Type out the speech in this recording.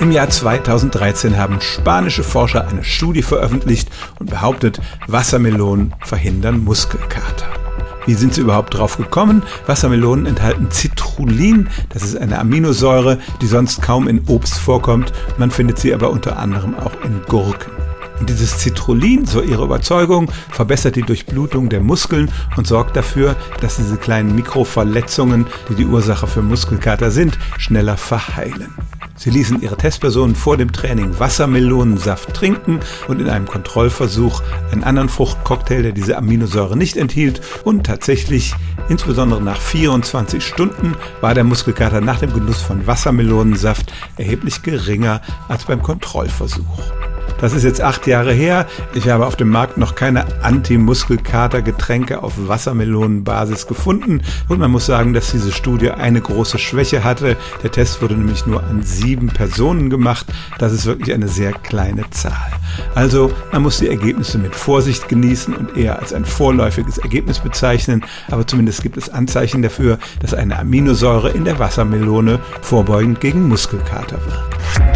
Im Jahr 2013 haben spanische Forscher eine Studie veröffentlicht und behauptet, Wassermelonen verhindern Muskelkater. Wie sind sie überhaupt drauf gekommen? Wassermelonen enthalten Citrullin, das ist eine Aminosäure, die sonst kaum in Obst vorkommt. Man findet sie aber unter anderem auch in Gurken. Und dieses Citrullin, so ihre Überzeugung, verbessert die Durchblutung der Muskeln und sorgt dafür, dass diese kleinen Mikroverletzungen, die die Ursache für Muskelkater sind, schneller verheilen. Sie ließen ihre Testpersonen vor dem Training Wassermelonensaft trinken und in einem Kontrollversuch einen anderen Fruchtcocktail, der diese Aminosäure nicht enthielt. Und tatsächlich, insbesondere nach 24 Stunden, war der Muskelkater nach dem Genuss von Wassermelonensaft erheblich geringer als beim Kontrollversuch. Das ist jetzt acht Jahre her. Ich habe auf dem Markt noch keine Anti-Muskelkater-Getränke auf Wassermelonenbasis gefunden. Und man muss sagen, dass diese Studie eine große Schwäche hatte. Der Test wurde nämlich nur an sieben Personen gemacht. Das ist wirklich eine sehr kleine Zahl. Also man muss die Ergebnisse mit Vorsicht genießen und eher als ein vorläufiges Ergebnis bezeichnen. Aber zumindest gibt es Anzeichen dafür, dass eine Aminosäure in der Wassermelone vorbeugend gegen Muskelkater wirkt.